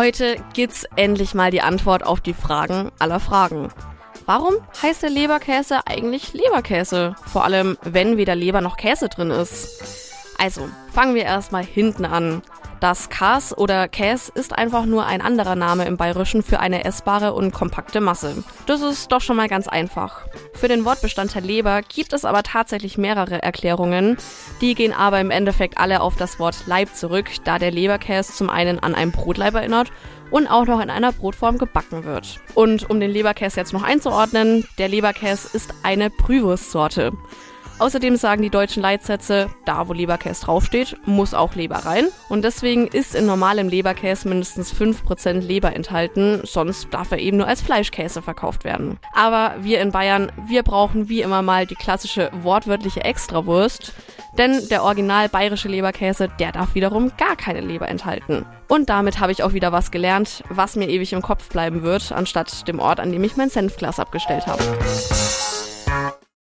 Heute gibt's endlich mal die Antwort auf die Fragen aller Fragen. Warum heißt der Leberkäse eigentlich Leberkäse? Vor allem, wenn weder Leber noch Käse drin ist. Also, fangen wir erstmal hinten an. Das Kas oder Käs ist einfach nur ein anderer Name im Bayerischen für eine essbare und kompakte Masse. Das ist doch schon mal ganz einfach. Für den Wortbestandteil Leber gibt es aber tatsächlich mehrere Erklärungen. Die gehen aber im Endeffekt alle auf das Wort Leib zurück, da der Leberkäse zum einen an einen Brotleib erinnert und auch noch in einer Brotform gebacken wird. Und um den Leberkäse jetzt noch einzuordnen, der Leberkäse ist eine Brühwurstsorte. Außerdem sagen die deutschen Leitsätze, da wo Leberkäse draufsteht, muss auch Leber rein. Und deswegen ist in normalem Leberkäse mindestens 5% Leber enthalten, sonst darf er eben nur als Fleischkäse verkauft werden. Aber wir in Bayern, wir brauchen wie immer mal die klassische wortwörtliche Extrawurst. Denn der original bayerische Leberkäse, der darf wiederum gar keine Leber enthalten. Und damit habe ich auch wieder was gelernt, was mir ewig im Kopf bleiben wird, anstatt dem Ort, an dem ich mein Senfglas abgestellt habe.